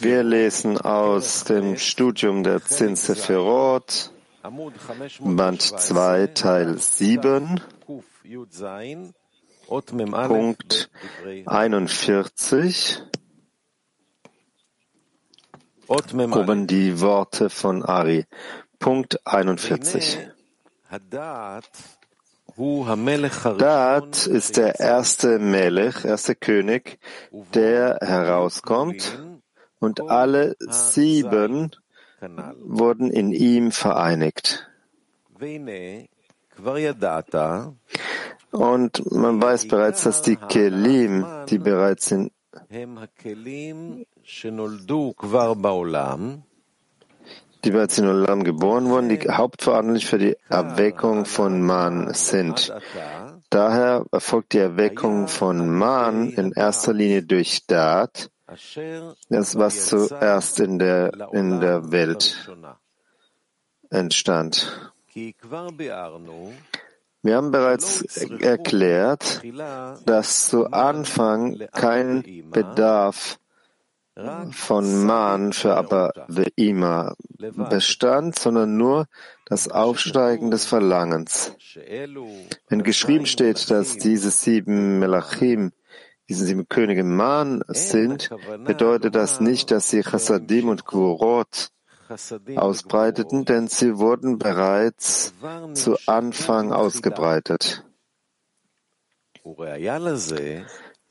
Wir lesen aus dem Studium der Zin Sephirot, Band 2, Teil 7, Punkt 41. Oben die Worte von Ari. Punkt 41. Daat ist der erste Melech, erste König, der herauskommt. Und alle sieben wurden in ihm vereinigt. Und man weiß bereits, dass die Kelim, die bereits in die bereits in Olam geboren wurden, die hauptverantwortlich für die Erweckung von Man sind. Daher erfolgt die Erweckung von Man in erster Linie durch Dat, das was zuerst in der, in der Welt entstand. Wir haben bereits erklärt, dass zu Anfang kein Bedarf von Man für Abba Ve'ima bestand, sondern nur das Aufsteigen des Verlangens. Wenn geschrieben steht, dass diese sieben Melachim, diese sieben Könige Man sind, bedeutet das nicht, dass sie Chassadim und Gvorot ausbreiteten, denn sie wurden bereits zu Anfang ausgebreitet.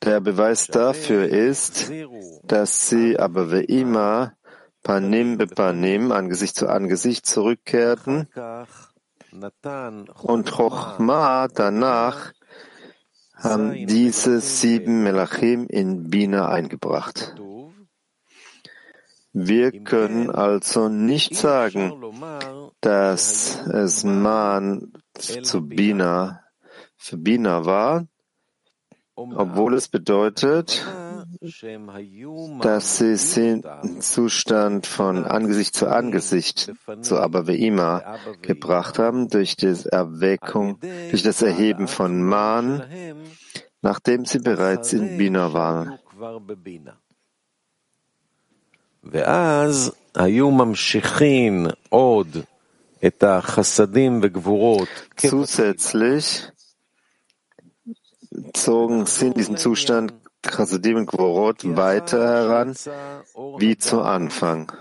Der Beweis dafür ist, dass sie aber wie immer Panim Panim, Angesicht zu Angesicht zurückkehrten und Chochma danach haben diese sieben Melachim in Bina eingebracht. Wir können also nicht sagen, dass es Man zu Bina für Bina war, obwohl es bedeutet, dass sie den Zustand von Angesicht zu Angesicht zu Abaveima gebracht haben durch das Erweckung, durch das Erheben von Man, nachdem sie bereits in Bina waren. Zusätzlich zogen sie in diesem Zustand Chassidim und Gvorot weiter heran wie zu Anfang.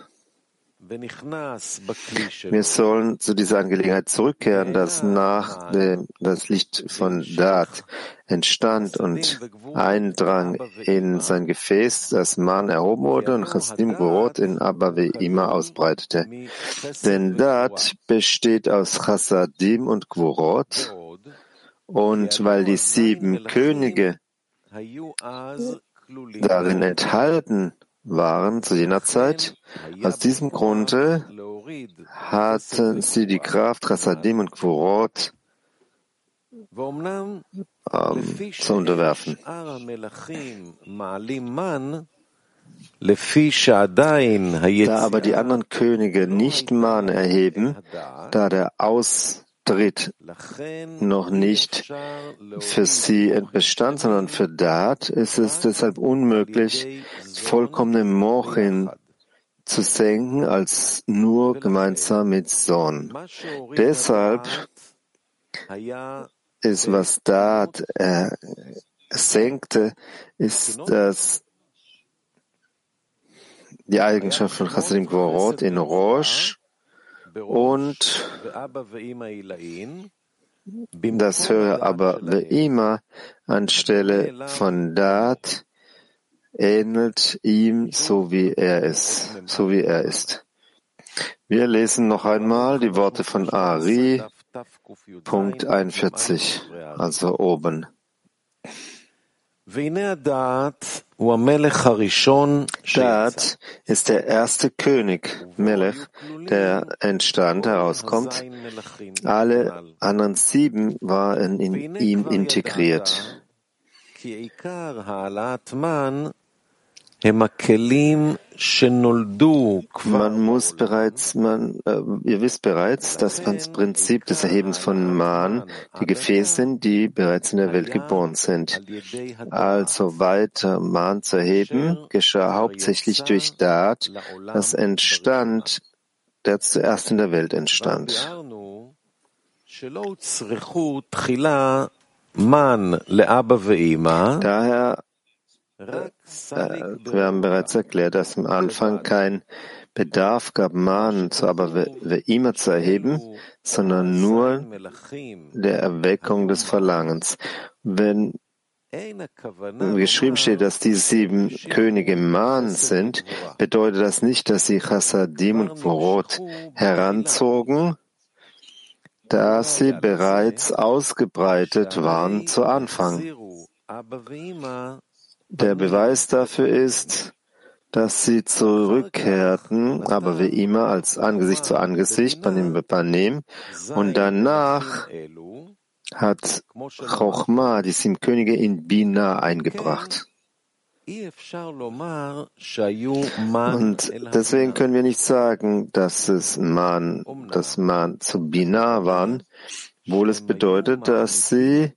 Wir sollen zu dieser Angelegenheit zurückkehren, dass nach dem das Licht von Dat entstand und eindrang in sein Gefäß, das Man erhoben wurde und Chassidim Gvorot in Abba wie immer ausbreitete. Denn Dat besteht aus Chassadim und Gvorot und weil die sieben Könige darin enthalten waren zu jener Zeit, aus diesem Grunde hatten sie die Kraft Chassadim und Gvorot ähm, zu unterwerfen. Da aber die anderen Könige nicht Man erheben, da der Aus Tritt noch nicht für sie bestand, sondern für Dat, ist es deshalb unmöglich, vollkommene Mochin zu senken als nur gemeinsam mit Son. Deshalb ist, was Dat äh, senkte, ist das die Eigenschaft von Chassidim Gvorot in Rosh, und das höre aber immer anstelle von Dat ähnelt ihm so wie er ist, so wie er ist. Wir lesen noch einmal die Worte von Ari, Punkt 41, also oben. Dat ist der erste König, Melech, der entstand, herauskommt. Alle anderen sieben waren in ihm integriert. Man muss bereits, man, äh, ihr wisst bereits, dass das Prinzip des Erhebens von Man die Gefäße sind, die bereits in der Welt geboren sind. Also weiter Man zu erheben, geschah hauptsächlich durch Dat, das entstand, der zuerst in der Welt entstand. Daher wir haben bereits erklärt, dass am Anfang kein Bedarf gab, Mahnen zu aber immer zu erheben, sondern nur der Erweckung des Verlangens. Wenn geschrieben steht, dass die sieben Könige Mahn sind, bedeutet das nicht, dass sie Chassadim und Vorot heranzogen, da sie bereits ausgebreitet waren zu Anfang. Der Beweis dafür ist, dass sie zurückkehrten, aber wie immer als Angesicht zu Angesicht, Panim Panim, und danach hat Chochma die sieben Könige in Bina eingebracht. Und deswegen können wir nicht sagen, dass es Man, dass Man zu Bina waren, wohl es bedeutet, dass sie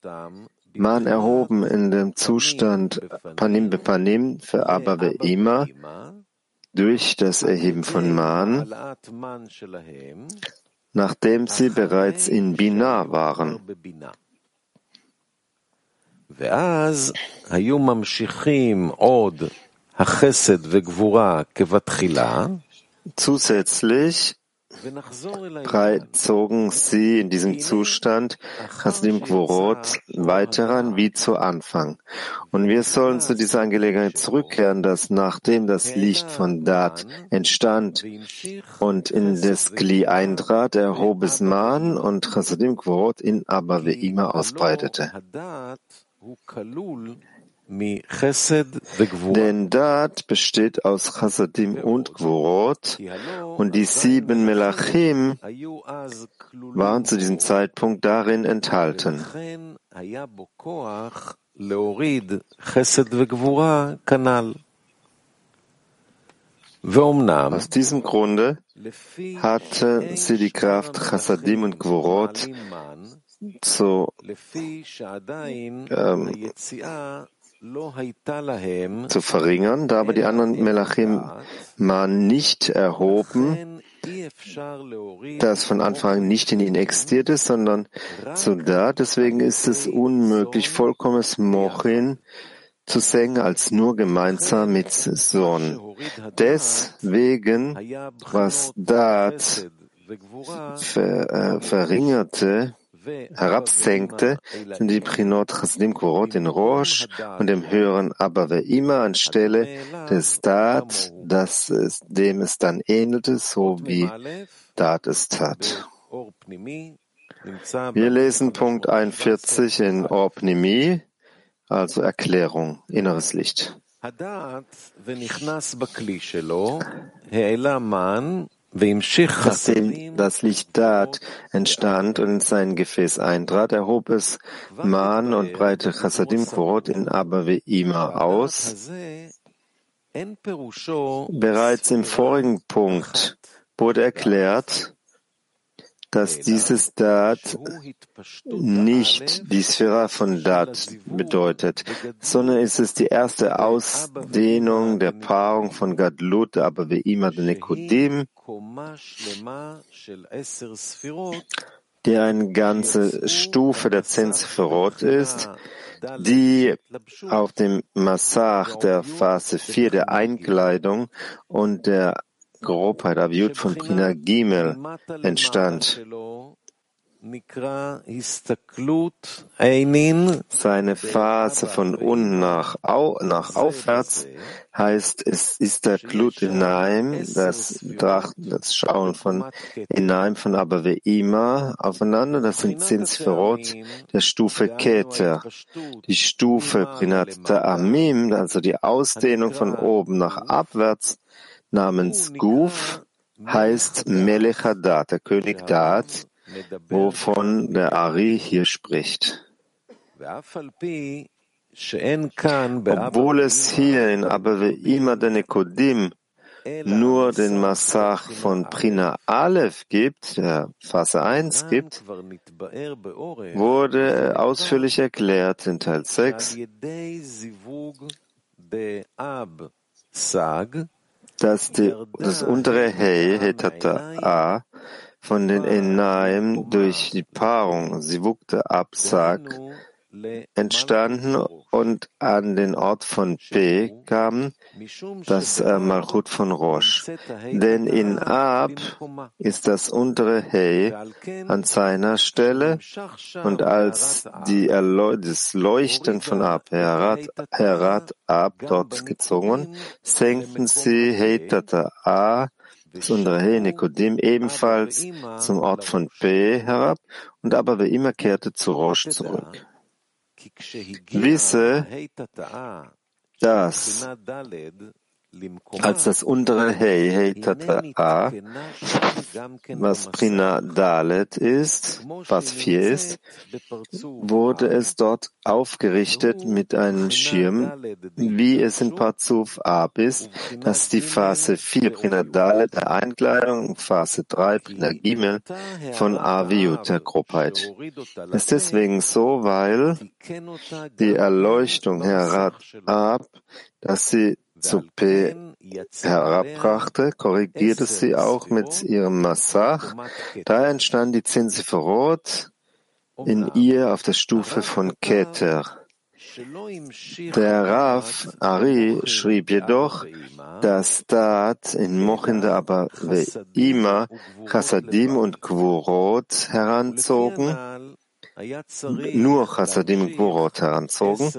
man erhoben in dem Zustand Panim be Panim für Abba Beima durch das Erheben von Man, nachdem sie bereits in Bina waren. Zusätzlich Drei zogen sie in diesem Zustand Haslim Quorot weiter ran wie zu Anfang. Und wir sollen zu dieser Angelegenheit zurückkehren, dass nachdem das Licht von Dat entstand und in das Gli eintrat, erhob es Man und Haslim Quorot in Abba immer ausbreitete. Denn Dat besteht aus Chasadim und Gvorot. Und die sieben Melachim waren zu diesem Zeitpunkt darin enthalten. Aus diesem Grunde hatte sie die Kraft Chasadim und Gvorot zu ähm, zu verringern, da aber die anderen Melachim man nicht erhoben, das von Anfang an nicht in ihnen existierte, sondern zu da. Deswegen ist es unmöglich, vollkommenes Mochin zu singen als nur gemeinsam mit Sohn. Deswegen, was Dat ver, äh, verringerte, herabsenkte, sind die Prinot Chasdim Korot in Rosh und dem höheren Abba immer anstelle des Dat, das es, dem es dann ähnelte, so wie Dat es tat. Wir lesen Punkt 41 in Orpnimi, also Erklärung, inneres Licht. Nachdem das Licht Dat entstand und in sein Gefäß eintrat, erhob es Man und breite Chassadim Korot in Ima aus. Bereits im vorigen Punkt wurde erklärt, dass dieses Dat nicht die Sphäre von Dat bedeutet, sondern es ist die erste Ausdehnung der Paarung von Gadlut, aber wie immer der Nikodim, der eine ganze Stufe der zehn Sphärot ist, die auf dem Massach der Phase 4 der Einkleidung und der Grobheit Aviut von Prina Gimel entstand. Seine Phase von unten nach, au, nach aufwärts heißt, es ist der Klut Inaim, das das Schauen von Inaim von Abaveima aufeinander, das sind Zinsferot der Stufe Keter. Die Stufe Prinat Amim, also die Ausdehnung von oben nach abwärts, namens Guf heißt Melech Hadat, der König Dat, wovon der Ari hier spricht. Obwohl es hier in immer den Nekodim nur den Massach von Prina Aleph gibt, der Phase 1 gibt, wurde ausführlich erklärt in Teil 6, dass die, das untere Hey, Hetata A, von den Enaim durch die Paarung Sivukte Absag entstanden und an den Ort von P kamen, das äh, Malchut von Rosh. Denn in Ab ist das untere Hey an seiner Stelle und als die Erleu das Leuchten von Ab, Herat, Herat Ab dort gezogen, senkten sie Hey Tata A das untere He Nikodim ebenfalls zum Ort von P herab und aber wie immer kehrte zu Rosh zurück. Wisse, dass als das untere Hey, Hey Tata A, was Prina Dalet ist, was vier ist, wurde es dort aufgerichtet mit einem Schirm, wie es in Parzuf Ab ist, das ist die Phase 4 Prina Dalet der Einkleidung, Phase 3 Prina Gimel von Aviut der Grobheit. Es ist deswegen so, weil die Erleuchtung herat ab, dass sie zu P herabbrachte, korrigierte sie auch mit ihrem Massach. Da entstand die Zinsiferot in ihr auf der Stufe von Keter. Der Rav Ari schrieb jedoch, dass Da'at in Mochinde aber Ima Chassadim und Kvurot heranzogen nur Chassadim Gvorot heranzogen.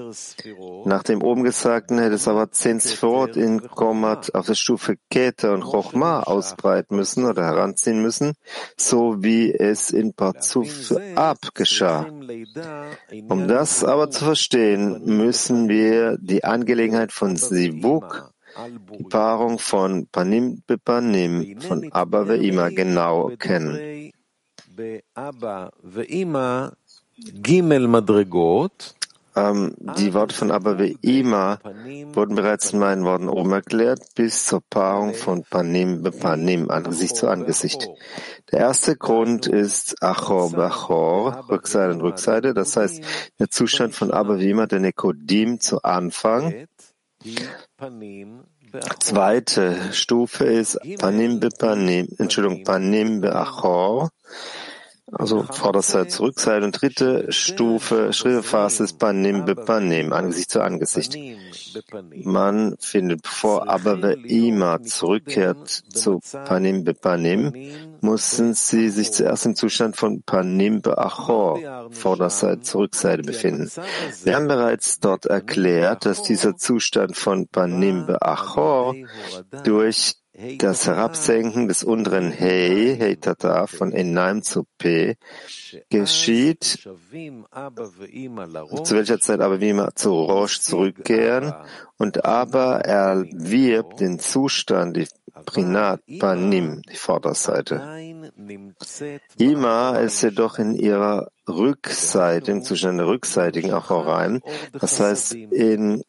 Nach dem oben Gesagten hätte es aber zehn Sphirot in Komat auf der Stufe Keter und Chochma ausbreiten müssen oder heranziehen müssen, so wie es in Parzuf Ab geschah. Um das aber zu verstehen, müssen wir die Angelegenheit von Sivuk die Paarung von Panim Bepanim, von Abba Ve'ima genau kennen. Ähm, die Worte von Abba Ve'ima wurden bereits in meinen Worten oben erklärt, bis zur Paarung von Panim Bepanim, Angesicht zu Angesicht. Der erste Grund ist Achor Bachor, Rückseite und Rückseite, das heißt der Zustand von Abba Ve'ima, der Nekodim zu Anfang. Zweite Stufe ist Panim Bepanim, Entschuldigung, Panim Beachor, also Vorderseite, Rückseite und dritte Stufe, Schriftphase ist Panim Bepanim, Angesicht zu Angesicht. Man findet, bevor aber Ima zurückkehrt zu Panim Bepanim, mussten sie sich zuerst im Zustand von Panim Beachor, Vorderseite, Rückseite befinden. Wir haben bereits dort erklärt, dass dieser Zustand von Panim Beachor durch das Herabsenken des unteren Hey, Hey Tata, von Enaim zu P geschieht, zu welcher Zeit aber wie immer zu Rosh zurückkehren und aber erwirbt den Zustand, die Prinat Panim, die Vorderseite. Ima ist jedoch in ihrer Rückseite, im Zustand der rückseitigen Achoraim, das heißt in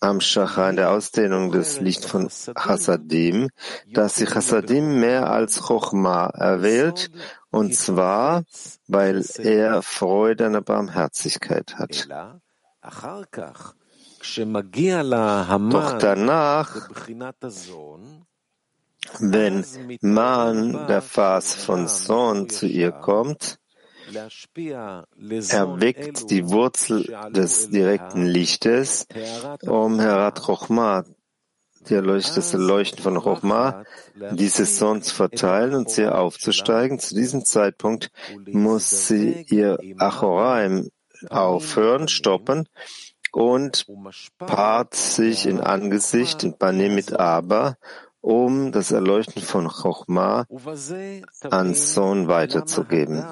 am Shacha in der Ausdehnung des Lichts von Chassadim, dass sich Chassadim mehr als Chochma erwählt, und zwar, weil er Freude an der Barmherzigkeit hat. Doch danach, wenn man, der Phase von Sohn, zu ihr kommt, erweckt die Wurzel des direkten Lichtes, um Herat Chochma, das Leuchten von Chochma, dieses Sonn zu verteilen und sie aufzusteigen. Zu diesem Zeitpunkt muss sie ihr Achoraim aufhören, stoppen und paart sich in Angesicht in Panim mit Aber, um das Erleuchten von Chochma an Sohn weiterzugeben.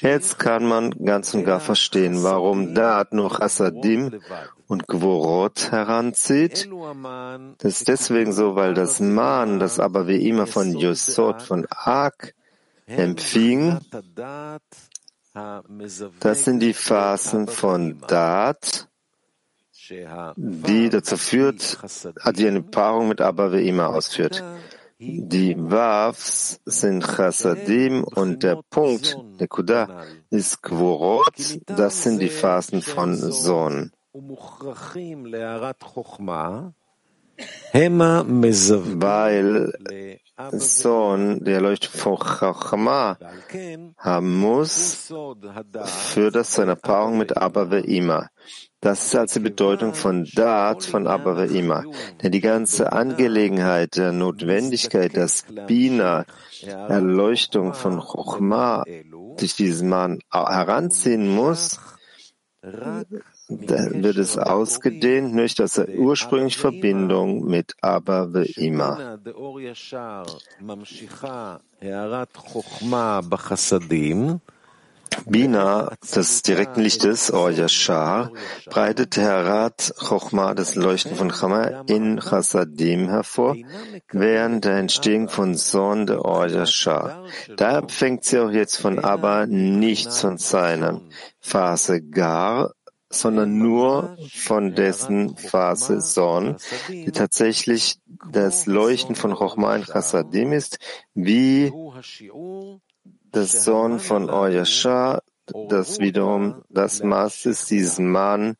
Jetzt kann man ganz und gar verstehen, warum Da'at nur Chassadim und Gvorot heranzieht. Das ist deswegen so, weil das Man, das aber wie immer von Yosod, von Ak empfing, Das sind die Phasen von Dat, die dazu führt, die eine Paarung mit Abba Ve'ima ausführt. Die Wavs sind Chassadim und der Punkt, Nekuda, ist Gvorot, das sind die Phasen von Sohn. Weil Sohn, der Leuchtung von Chachma haben muss, für das seine Paarung mit Abba Ve'ima. Das ist also die Bedeutung von Dat von Abba Ve'ima. Denn die ganze Angelegenheit der Notwendigkeit, dass Bina Erleuchtung von Chochma durch diesen Mann heranziehen muss, wird es ausgedehnt durch das ursprüngliche Verbindung mit Abba Ve'ima. Bina des direkten Lichtes, Or Yashar, breitet Herat Chochma, das Leuchten von Chama, in Chassadim hervor, während der Entstehung von Sohn der Or. Daher fängt sie auch jetzt von Abba nichts von seiner Phase gar, sondern nur von dessen Phase Son, die tatsächlich das Leuchten von Chochma in Chassadim ist, wie das Sohn von Oyasha, das wiederum das Maß ist, diesen Mann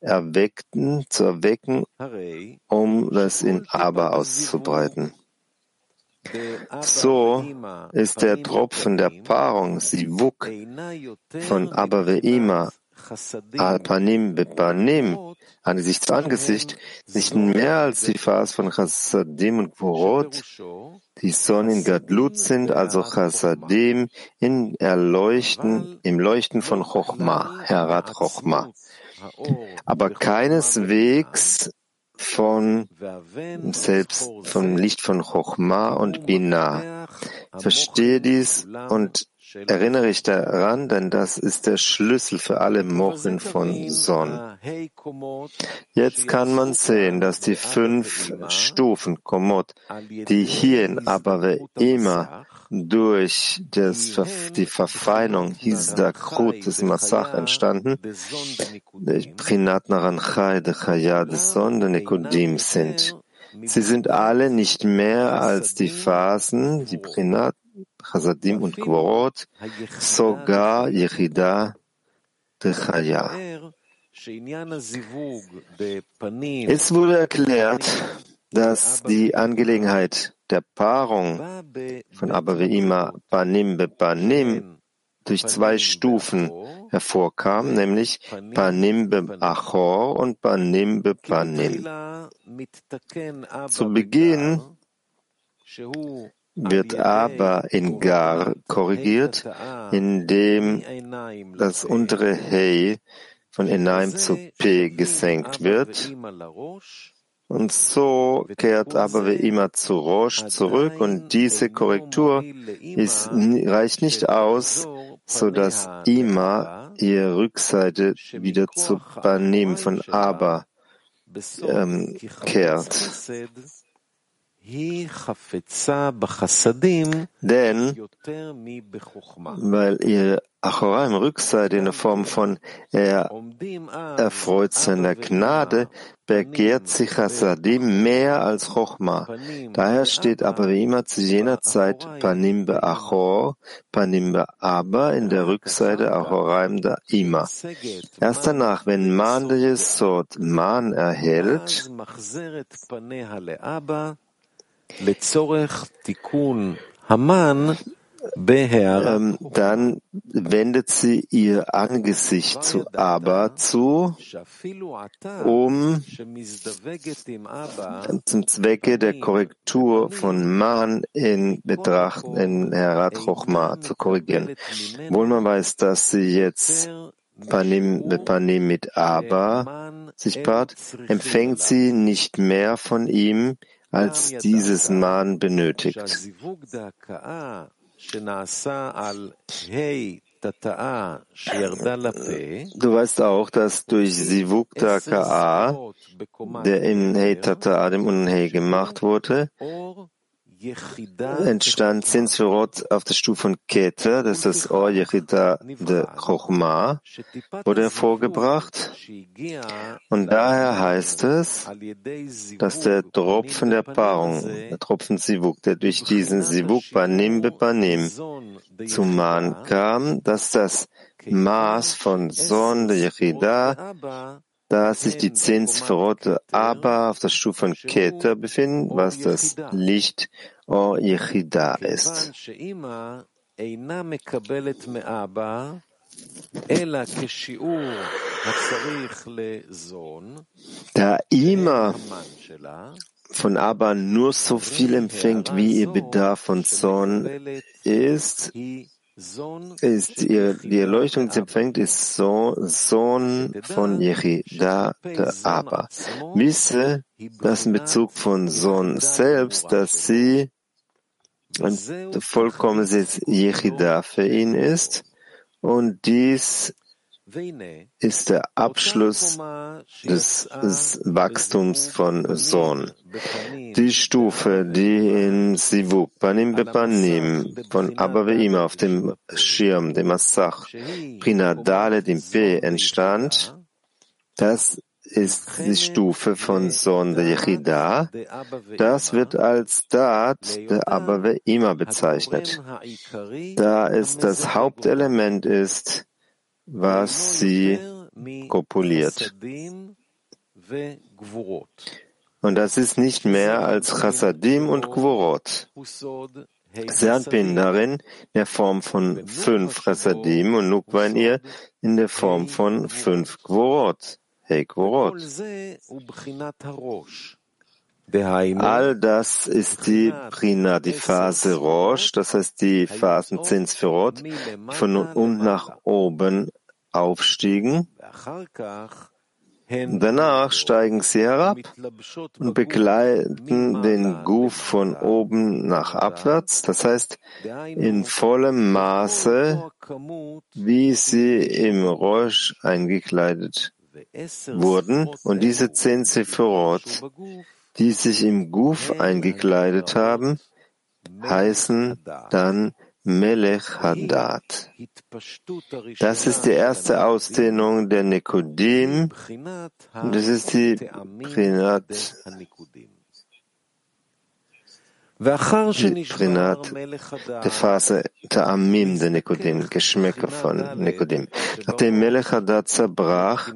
erweckten, zu erwecken, um das in Abba auszubreiten. So ist der Tropfen der Paarung, Sivuk, von Abba Ve'ima Al-Panim Bepanim, Angesicht zu Angesicht, nicht mehr als die Phase von Chassadim und Gvorot, die Sonne in Gadlut sind, also Chassadim in Erleuchten, im Leuchten von Chochma, Herat Chochma. Aber keineswegs von selbst vom Licht von Chochma und Binah. Verstehe dies und Erinnere ich daran, denn das ist der Schlüssel für alle Mochen von Son. Jetzt kann man sehen, dass die fünf Stufen Komot, die hier in Abave immer durch das, die Verfeinung Hisdakrut des Massach entstanden, Prinat Naranchai de Chaya des Son, der Nikodim sind. Sie sind alle nicht mehr als die Phasen, die Prinat Chasadim und Gvorot, sogar Yechida Techaya. Es wurde erklärt, dass die Angelegenheit der Paarung von Panim be Panim durch zwei Stufen hervorkam, nämlich Panim be Achor und Panim be Panim. Zu Beginn wird aber in Gar korrigiert, indem das untere Hey von Enaim zu P gesenkt wird. Und so kehrt aber wie immer zu Rosh zurück und diese Korrektur ist, reicht nicht aus, so dass Ima ihre Rückseite wieder zu Banim von Aber ähm, kehrt. Denn, weil ihre Achoraim Rückseite in der Form von er erfreut seiner Gnade, begehrt sich Hasadim mehr als Chochma. Daher steht aber wie immer zu jener Zeit Panim Achor, Panim Aber in der Rückseite Achoraim da Ima. Erst danach, wenn Man der Yesod Man erhält, ähm, dann wendet sie ihr Angesicht zu Abba zu, um zum Zwecke der Korrektur von Man in Betracht in Herat Chochma zu korrigieren. Wohl man weiß, dass sie jetzt Panim, Panim mit Abba sich paart, empfängt sie nicht mehr von ihm, als dieses Man benötigt. Du weißt auch, dass durch Sivuk Ka'a, der in Hey Tata'a, dem Unhei gemacht wurde, entstand Zinsverot auf der Stufe von Keter, das ist das Or Yechida de Chochma, wurde hervorgebracht. Und daher heißt es, dass der Tropfen der Paarung, der Tropfen Sivuk, der durch diesen Sivuk Banim Bepanim zum Mahn kam, dass das Maß von Son der Yechida da sich die zehn Sphärote aber auf der Stufe von Keter befinden, was das Licht Or ist. Da Ima von Abba nur so viel empfängt, wie ihr Bedarf von Zorn ist, ist ihr, die Erleuchtung, die sie empfängt, ist so, Sohn von Yechida der Abba. Wisse, dass in Bezug von Sohn selbst, dass sie ein vollkommenes Yechida für ihn ist und dies ist der Abschluss des Wachstums von Sohn. Die Stufe, die in Sivuk, Panim Bepanim, von Abba Ve'ima auf dem Schirm, dem Asach, Prina Dalet im P entstand, das ist die Stufe von Sohn der Yechida. Das wird als Dat der Abba Ve'ima bezeichnet, da es das Hauptelement ist, was sie kopuliert. Und das ist nicht mehr als Chassadim und Gvorot. Serpin darin in der Form von fünf Chassadim und Nukwa in ihr in der Form von fünf Gvorot. Hey Gvorot. All das ist die Prina, die Phase Rosh, das heißt die Phasen Zinsferot, von unten nach oben aufstiegen. Danach steigen sie herab und begleiten den Guf von oben nach abwärts, das heißt in vollem Maße, wie sie im Rosh eingekleidet wurden. Und diese zehn Sephirot die sich im Guf eingekleidet haben, heißen dann Melech Hadat. Das ist die erste Ausdehnung der Nikodim. Das ist die Prinat, die Prinat der Phase Ta'amim der Nikodim, Geschmäcker von Nikodim. Nachdem Melech Hadat zerbrach,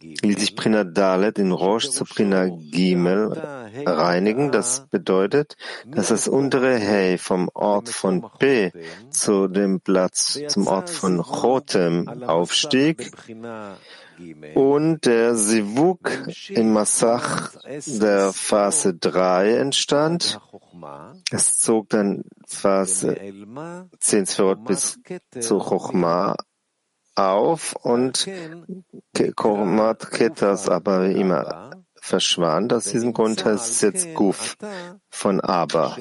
ließ sich Prina Dalet in Rosh zu Prina Gimel reinigen. Das bedeutet, dass das untere Hey vom Ort von P zu dem Platz, zum Ort von Chotem aufstieg und der Sivuk in Massach der Phase 3 entstand. Es zog dann Phase 10 bis zu Chochma auf und Kormat Ketas aber immer verschwand. Aus diesem Grund heißt es jetzt Guf von Aber.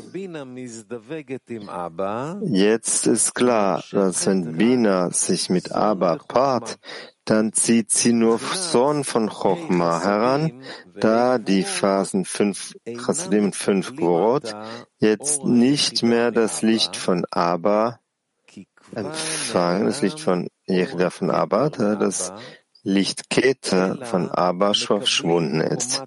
Jetzt ist klar, dass wenn Bina sich mit Aber paart, dann zieht sie nur Sohn von Chochma heran, da die Phasen 5 Chasidim und 5 Gvorot jetzt nicht mehr das Licht von Aber empfangen, das Licht von Jechida von Abba, da das Licht Keter von Abba verschwunden ist.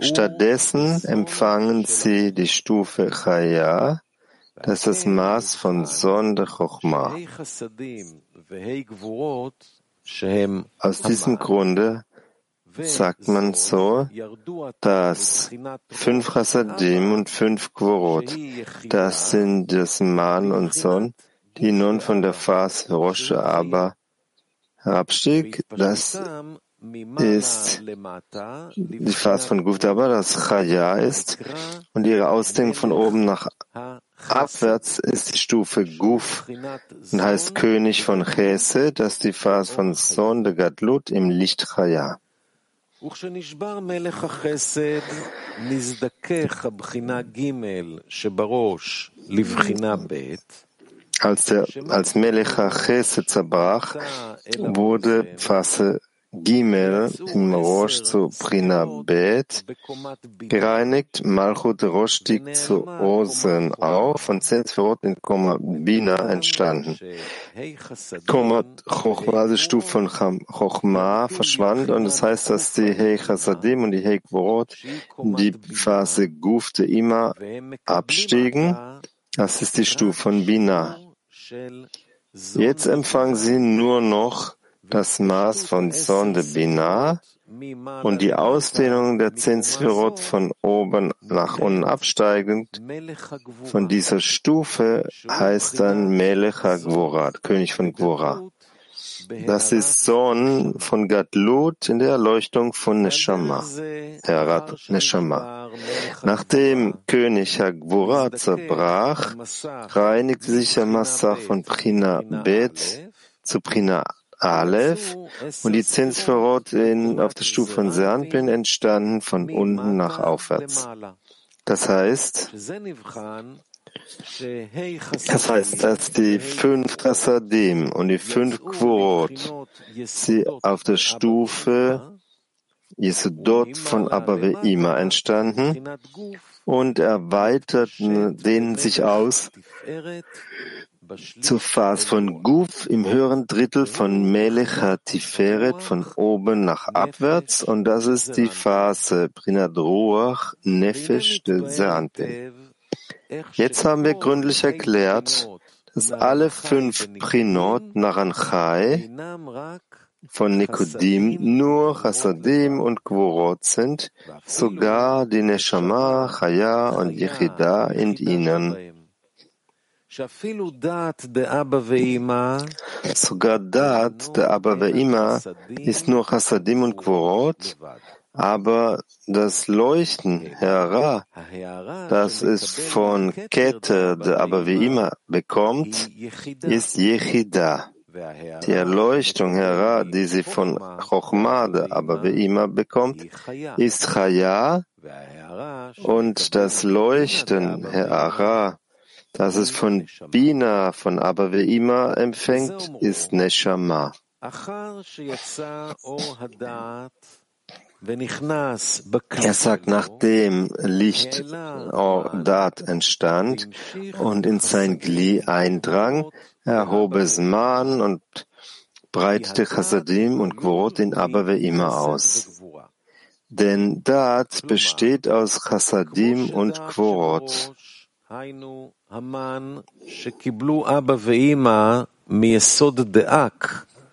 Stattdessen empfangen sie die Stufe Chaya, das ist das Maß von Son der Chochma. Aus diesem Grunde sagt man so, dass fünf Chassadim und fünf Gvorot, das sind das Man und Son, die nun von der Phase Rosh aber herabstieg, das ist die Phase von Guftaba, das Chaya ist, und ihre Ausdehnung von oben nach abwärts ist die Stufe Guf und heißt König von Chese, das ist die Phase von Son de Gadlut im Licht Chaya. וכשנשבר מלך החסד, נזדכך הבחינה ג' שבראש לבחינה ב', als, der, als Melech Chesed zerbrach, wurde Phase Gimel im Rosh zu Prina Bet. Gereinigt, Malchut Rosh stieg zu Osen auf und Zenzverot in Komma Bina entstanden. Komma Chochma, die Stufe von Chochma, verschwand und es das heißt, dass die Hei Chasadim und die Hei Gvorot die Phase Gufte immer abstiegen. Das ist die Stufe von Bina. Jetzt empfangen sie nur noch das Maß von Sonde Binah und die Ausdehnung der Zinsvirot von oben nach unten absteigend von dieser Stufe heißt dann Melech HaGvora, König von Gvora. Das ist Sohn von Gadlut in der Erleuchtung von Neshama, Herat Neshama. Nachdem König Hagvura zerbrach, reinigte sich der Massach von Prina Bet zu Prina Aleph. Und die Zinsverrot auf der Stufe von Sernpin entstanden von unten nach aufwärts. Das heißt, das heißt, dass die fünf Tassadim und die fünf Quorot sie auf der Stufe Yesodot von Abba Ve'ima entstanden und erweiterten, dehnen sich aus zur Phase von Guf im höheren Drittel von Melech HaTiferet von oben nach abwärts und das ist die Phase Prinad Ruach Nefesh de Seanpin. Jetzt haben wir gründlich erklärt, dass alle fünf Prinot Naranchai von Nikodim nur Chassadim und Gvorot sind, sogar die Neshama, Chaya und Yechida in ihnen. Sogar Dat der Abba Ve'ima ist nur Chassadim und Gvorot, aber das Leuchten, Hera, das es von Kette der Abba Ve'ima bekommt, ist Yechida. Die Erleuchtung, Hera, die sie von Chochma der Abba Ve'ima bekommt, ist Chaya und das Leuchten, Hera, das es von Bina, von Abba Ve'ima empfängt, ist Neshama. Er sagt, nachdem Licht Dat entstand und in sein Gli eindrang, erhob es Man und breitete Chasadim und Gvorot in Abba Ve'ima aus. Denn Dat besteht aus Chasadim und Gvorot.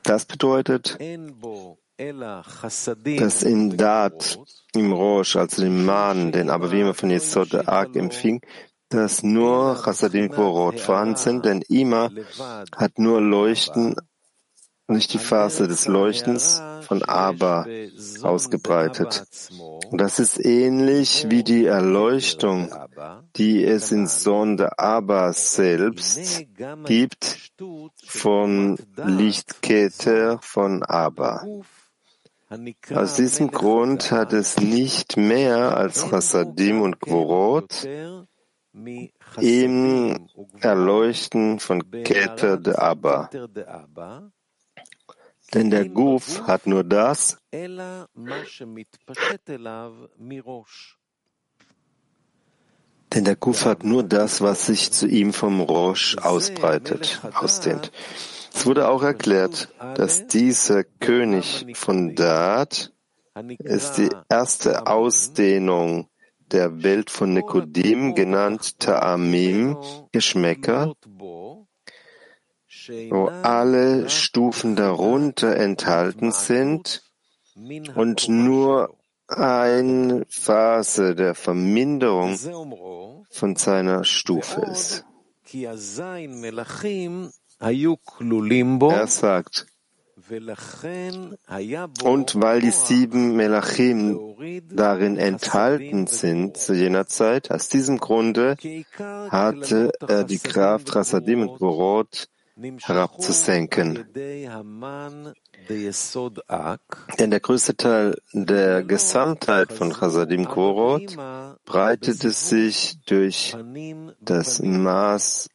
Das bedeutet, dass in Dat im Rosh, also dem Mann, den Abavima von Yesod Ak empfing, dass nur Chassadim Gvorot vorhanden sind, denn Ima hat nur Leuchten nicht die Phase des Leuchtens von Abba ausgebreitet. Und das ist ähnlich wie die Erleuchtung, die es in Sonde Abba selbst gibt, vom Lichtketer von Abba. Aus diesem Grund hat es nicht mehr als Chassadim und Gvorot im Erleuchten von Keter de Abba. Denn der Guf hat nur das, denn der Guf hat nur das, was sich zu ihm vom Rosh ausbreitet, ausdehnt. Es wurde auch erklärt, dass dieser König von Dat ist die erste Ausdehnung der Welt von Nikodim, genannt Ta'amim, Geschmäcker, wo alle Stufen darunter enthalten sind und nur eine Phase der Verminderung von seiner Stufe ist. Er sagt, und weil die sieben Melachim darin enthalten sind zu jener Zeit, aus diesem Grunde hatte er die Kraft Rasadim und Borot herabzusenken. Denn der größte Teil der Gesamtheit von Chasadim Korot breitete sich durch das Maß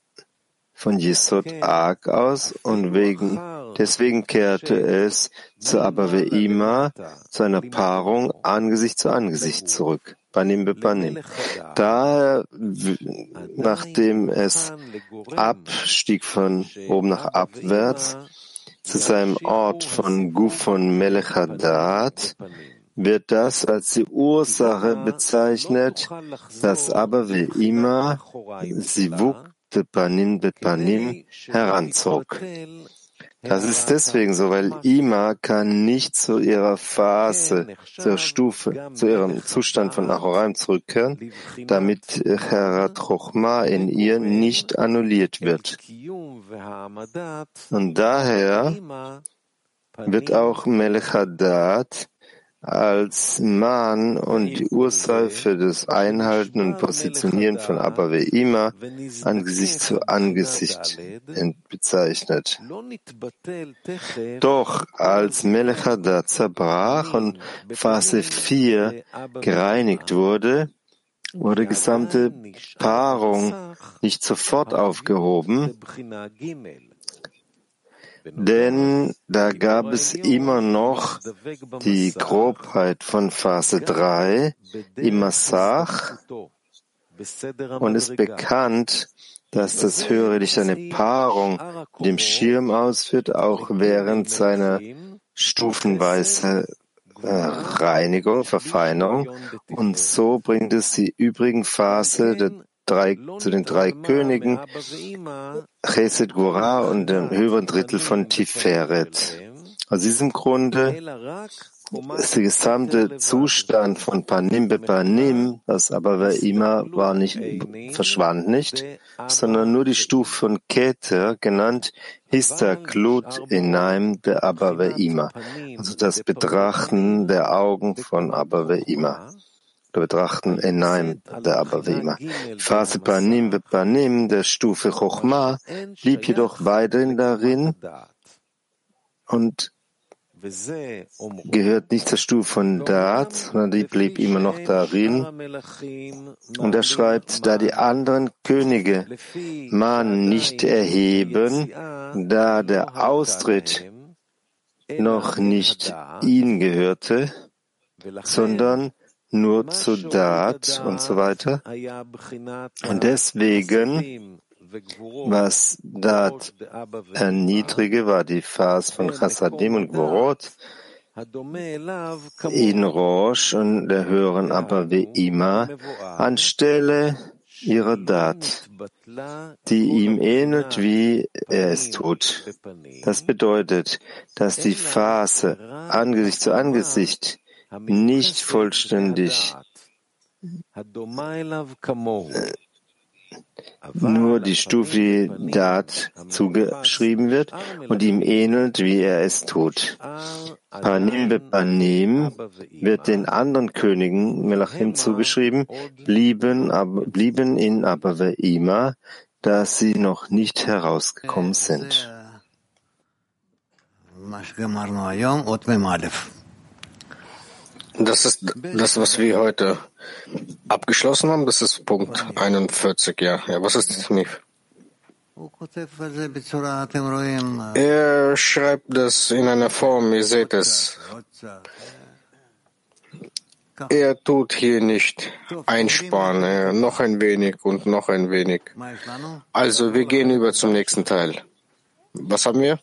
von Yesod Ark aus und wegen, deswegen kehrte es zu Abaveima, zu einer Paarung Angesicht zu Angesicht zurück. Banim Bepanim. Daher, nachdem es abstieg von oben nach abwärts zu seinem Ort von Gufon Melechadat, wird das als die Ursache bezeichnet, dass aber wie immer Sivuk Bepanim Bepanim heranzog. Das ist deswegen so, weil Ima kann nicht zu ihrer Phase, zur Stufe, zu ihrem Zustand von Achoraim zurückkehren, damit Herat Chochma in ihr nicht annulliert wird. Und daher wird auch Melech Hadat als Mahn und die Ursache für das Einhalten und Positionieren von Abba Ve'ima Angesicht zu Angesicht bezeichnet. Doch als Melech zerbrach und Phase 4 gereinigt wurde, wurde gesamte Paarung nicht sofort aufgehoben, denn da gab es immer noch die Grobheit von Phase 3 im Massach. Und es ist bekannt, dass das höhere Licht eine Paarung dem Schirm ausführt, auch während seiner stufenweise äh, Reinigung, Verfeinerung. Und so bringt es die übrigen Phase der drei, zu den drei Königen, Chesed Gura und dem höheren Drittel von Tiferet. Aus diesem Grunde ist der gesamte Zustand von Panim be Panim, das aber immer war nicht, verschwand nicht, sondern nur die Stufe von Keter, genannt Hista Klut Enaim be Abba also das Betrachten der Augen von Abba betrachten Enaim der Abavima. Phase Panim Panim der Stufe Chochma blieb jedoch weiterhin darin und gehört nicht zur Stufe von Dat, sondern die blieb immer noch darin. Und er schreibt, da die anderen Könige man nicht erheben, da der Austritt noch nicht ihn gehörte, sondern nur zu Dat und so weiter. Und deswegen, was Dat erniedrige, war die Phase von Chassadim und Gvorot, in Rosh und der höheren aber wie immer anstelle ihrer Dat, die ihm ähnelt, wie er es tut. Das bedeutet, dass die Phase Angesicht zu Angesicht nicht vollständig nur die Stufe Dat zugeschrieben wird und ihm ähnelt, wie er es tut. Panim be Panim wird den anderen Königen Melachim zugeschrieben, blieben, aber, blieben in Abaveima, da sie noch nicht herausgekommen sind. Das ist das, was wir heute abgeschlossen haben. Das ist Punkt 41, ja. ja was ist das MIF? Er schreibt das in einer Form, ihr seht es. Er tut hier nicht einsparen, noch ein wenig und noch ein wenig. Also wir gehen über zum nächsten Teil. Was haben wir?